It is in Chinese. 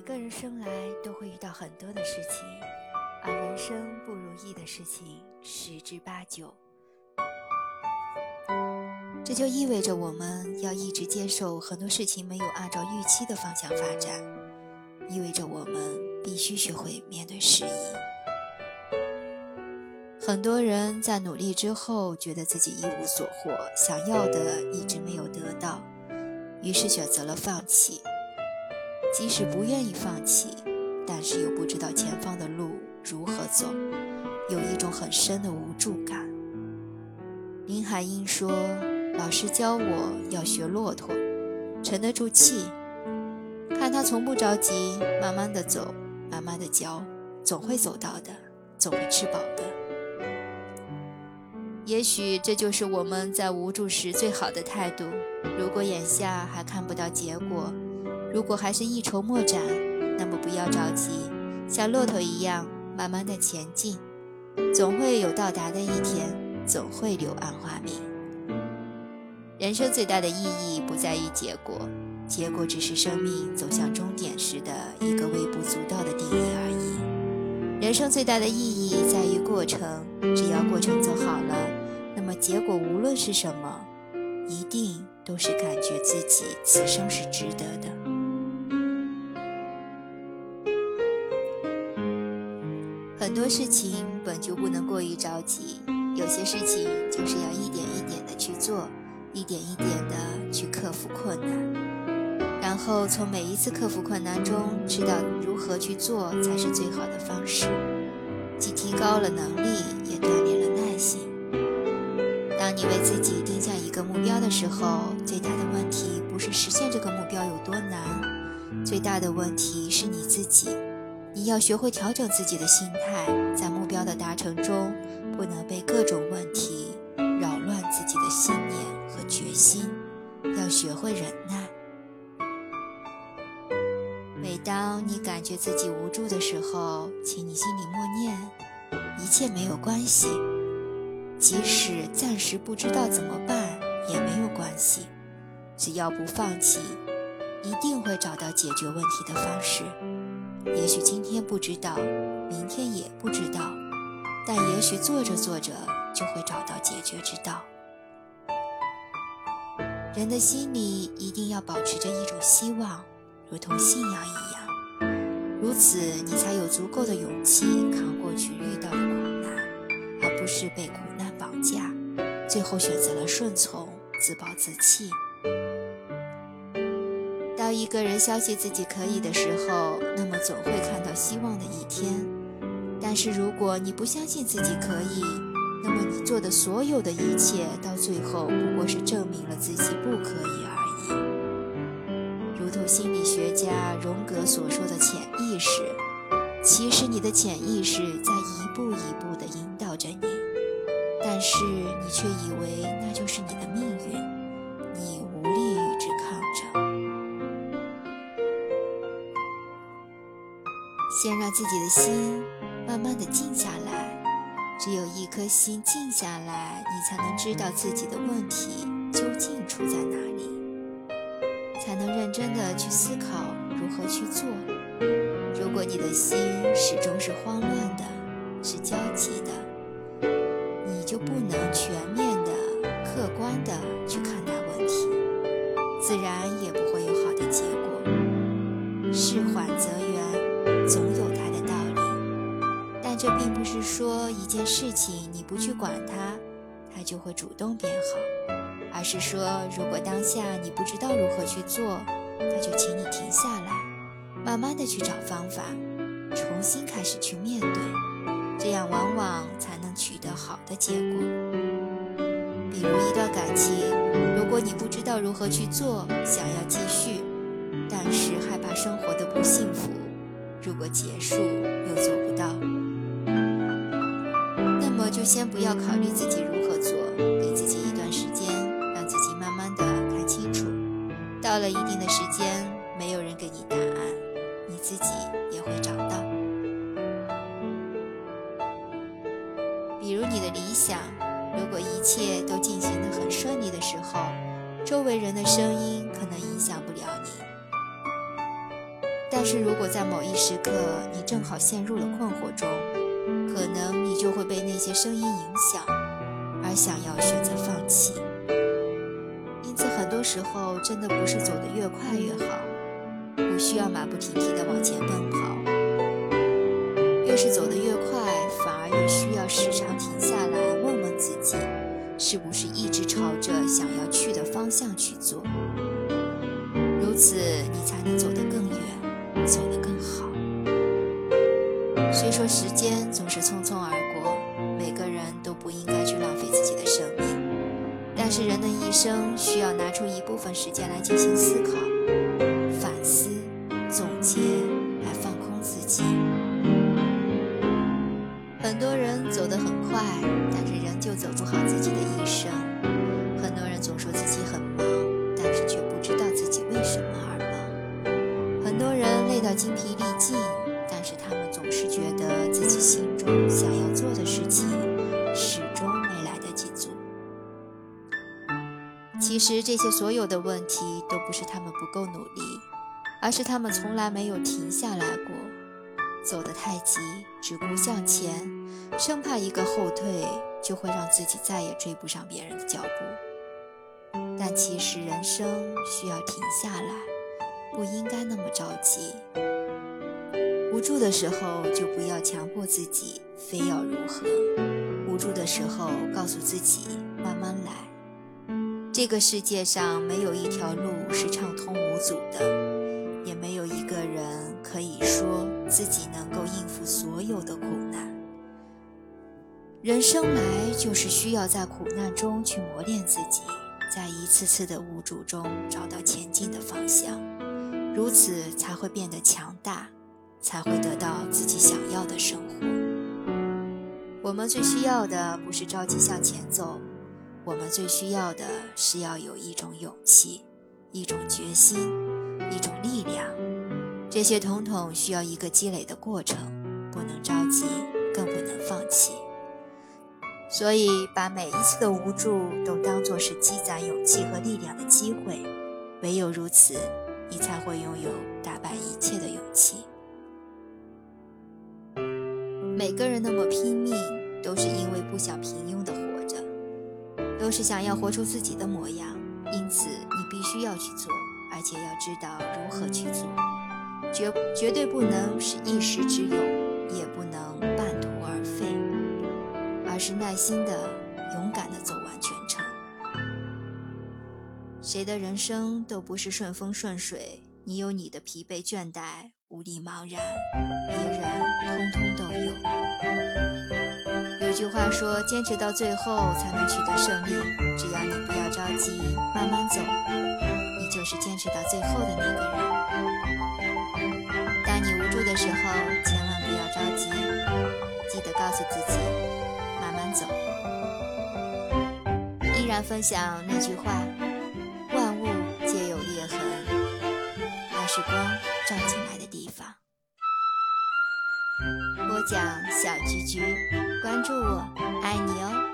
每个人生来都会遇到很多的事情，而人生不如意的事情十之八九。这就意味着我们要一直接受很多事情没有按照预期的方向发展，意味着我们必须学会面对失意。很多人在努力之后，觉得自己一无所获，想要的一直没有得到，于是选择了放弃。即使不愿意放弃，但是又不知道前方的路如何走，有一种很深的无助感。林海音说：“老师教我要学骆驼，沉得住气，看他从不着急，慢慢的走，慢慢的教，总会走到的，总会吃饱的。也许这就是我们在无助时最好的态度。如果眼下还看不到结果，如果还是一筹莫展，那么不要着急，像骆驼一样慢慢的前进，总会有到达的一天，总会柳暗花明。人生最大的意义不在于结果，结果只是生命走向终点时的一个微不足道的定义而已。人生最大的意义在于过程，只要过程走好了，那么结果无论是什么，一定都是感觉自己此生是值得的。很多事情本就不能过于着急，有些事情就是要一点一点的去做，一点一点的去克服困难，然后从每一次克服困难中知道如何去做才是最好的方式，既提高了能力，也锻炼了耐心。当你为自己定下一个目标的时候，最大的问题不是实现这个目标有多难，最大的问题是你自己。你要学会调整自己的心态，在目标的达成中，不能被各种问题扰乱自己的信念和决心。要学会忍耐。每当你感觉自己无助的时候，请你心里默念：一切没有关系。即使暂时不知道怎么办，也没有关系。只要不放弃，一定会找到解决问题的方式。也许今天不知道，明天也不知道，但也许做着做着就会找到解决之道。人的心里一定要保持着一种希望，如同信仰一样，如此你才有足够的勇气扛过去遇到的苦难，而不是被苦难绑架，最后选择了顺从，自暴自弃。当一个人相信自己可以的时候，那么总会看到希望的一天。但是如果你不相信自己可以，那么你做的所有的一切，到最后不过是证明了自己不可以而已。如同心理学家荣格所说的潜意识，其实你的潜意识在一步一步地引导着你，但是你却以为那就是你的命运，先让自己的心慢慢的静下来，只有一颗心静下来，你才能知道自己的问题究竟出在哪里，才能认真的去思考如何去做。如果你的心始终是慌乱的，是焦急的，你就不能全面的、客观的去看待问题，自然这并不是说一件事情你不去管它，它就会主动变好，而是说如果当下你不知道如何去做，那就请你停下来，慢慢的去找方法，重新开始去面对，这样往往才能取得好的结果。比如一段感情，如果你不知道如何去做，想要继续，但是害怕生活的不幸福。如果结束又做不到，就先不要考虑自己如何做，给自己一段时间，让自己慢慢的看清楚。到了一定的时间，没有人给你答案，你自己也会找到。比如你的理想，如果一切都进行的很顺利的时候，周围人的声音可能影响不了你。但是如果在某一时刻你正好陷入了困惑中，可能你就会被那些声音影响，而想要选择放弃。因此，很多时候真的不是走得越快越好，不需要马不停蹄地往前奔跑。越是走得越快，反而越需要时常停下来问问自己，是不是一直朝着想要去的方向去做。如此，你才能走得时间总是匆匆而过，每个人都不应该去浪费自己的生命，但是人的一生需要拿出一部分时间来进行思考、反思、总结，来放空自己。很多人走得很快，但是仍旧走不好自己的一生。很多人总说自己很忙，但是却不知道自己为什么而忙。很多人累到精疲力尽。其实这些所有的问题都不是他们不够努力，而是他们从来没有停下来过。走得太急，只顾向前，生怕一个后退就会让自己再也追不上别人的脚步。但其实人生需要停下来，不应该那么着急。无助的时候，就不要强迫自己非要如何。无助的时候，告诉自己慢慢来。这个世界上没有一条路是畅通无阻的，也没有一个人可以说自己能够应付所有的苦难。人生来就是需要在苦难中去磨练自己，在一次次的无助中找到前进的方向，如此才会变得强大。才会得到自己想要的生活。我们最需要的不是着急向前走，我们最需要的是要有一种勇气、一种决心、一种力量。这些统统需要一个积累的过程，不能着急，更不能放弃。所以，把每一次的无助都当作是积攒勇气和力量的机会。唯有如此，你才会拥有打败一切的勇气。每个人那么拼命，都是因为不想平庸的活，都是想要活出自己的模样。因此，你必须要去做，而且要知道如何去做，绝绝对不能是一时之勇，也不能半途而废，而是耐心的、勇敢的走完全程。谁的人生都不是顺风顺水，你有你的疲惫倦怠。无力茫然，别人通通都有。有句话说：“坚持到最后才能取得胜利。”只要你不要着急，慢慢走，你就是坚持到最后的那个人。当你无助的时候，千万不要着急，记得告诉自己，慢慢走。依然分享那句话：“万物皆有裂痕，那是光照进来的。”小菊菊，关注我，爱你哦。